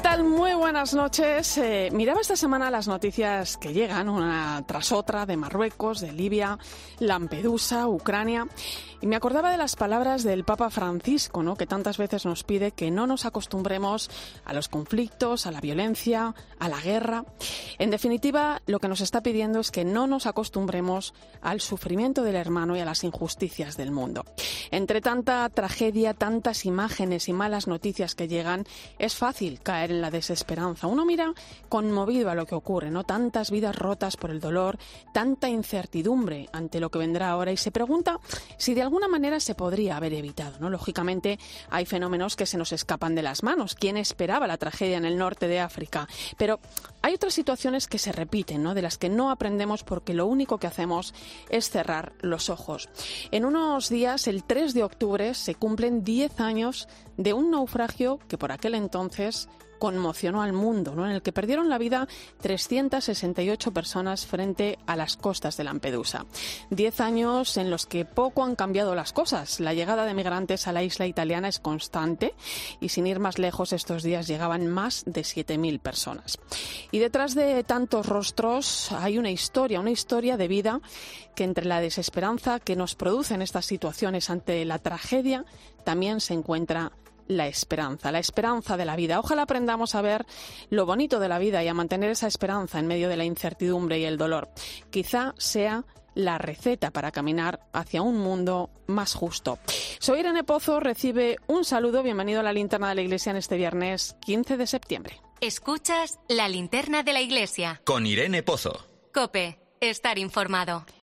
¿Qué tal? Muy buenas noches. Eh, miraba esta semana las noticias que llegan una tras otra de Marruecos, de Libia, Lampedusa, Ucrania. Y me acordaba de las palabras del Papa Francisco, ¿no? que tantas veces nos pide que no nos acostumbremos a los conflictos, a la violencia, a la guerra. En definitiva, lo que nos está pidiendo es que no nos acostumbremos al sufrimiento del hermano y a las injusticias del mundo. Entre tanta tragedia, tantas imágenes y malas noticias que llegan, es fácil en la desesperanza. Uno mira conmovido a lo que ocurre, ¿no? Tantas vidas rotas por el dolor, tanta incertidumbre ante lo que vendrá ahora y se pregunta si de alguna manera se podría haber evitado. ¿no? Lógicamente, hay fenómenos que se nos escapan de las manos. ¿Quién esperaba la tragedia en el norte de África? Pero hay otras situaciones que se repiten, ¿no? de las que no aprendemos porque lo único que hacemos es cerrar los ojos. En unos días, el 3 de octubre, se cumplen 10 años de un naufragio que por aquel entonces conmocionó al mundo, ¿no? en el que perdieron la vida 368 personas frente a las costas de Lampedusa. Diez años en los que poco han cambiado las cosas. La llegada de migrantes a la isla italiana es constante y sin ir más lejos estos días llegaban más de 7.000 personas. Y detrás de tantos rostros hay una historia, una historia de vida que entre la desesperanza que nos producen estas situaciones ante la tragedia también se encuentra la esperanza, la esperanza de la vida. Ojalá aprendamos a ver lo bonito de la vida y a mantener esa esperanza en medio de la incertidumbre y el dolor. Quizá sea la receta para caminar hacia un mundo más justo. Soy Irene Pozo, recibe un saludo, bienvenido a la linterna de la iglesia en este viernes 15 de septiembre. Escuchas la linterna de la iglesia. Con Irene Pozo. Cope, estar informado.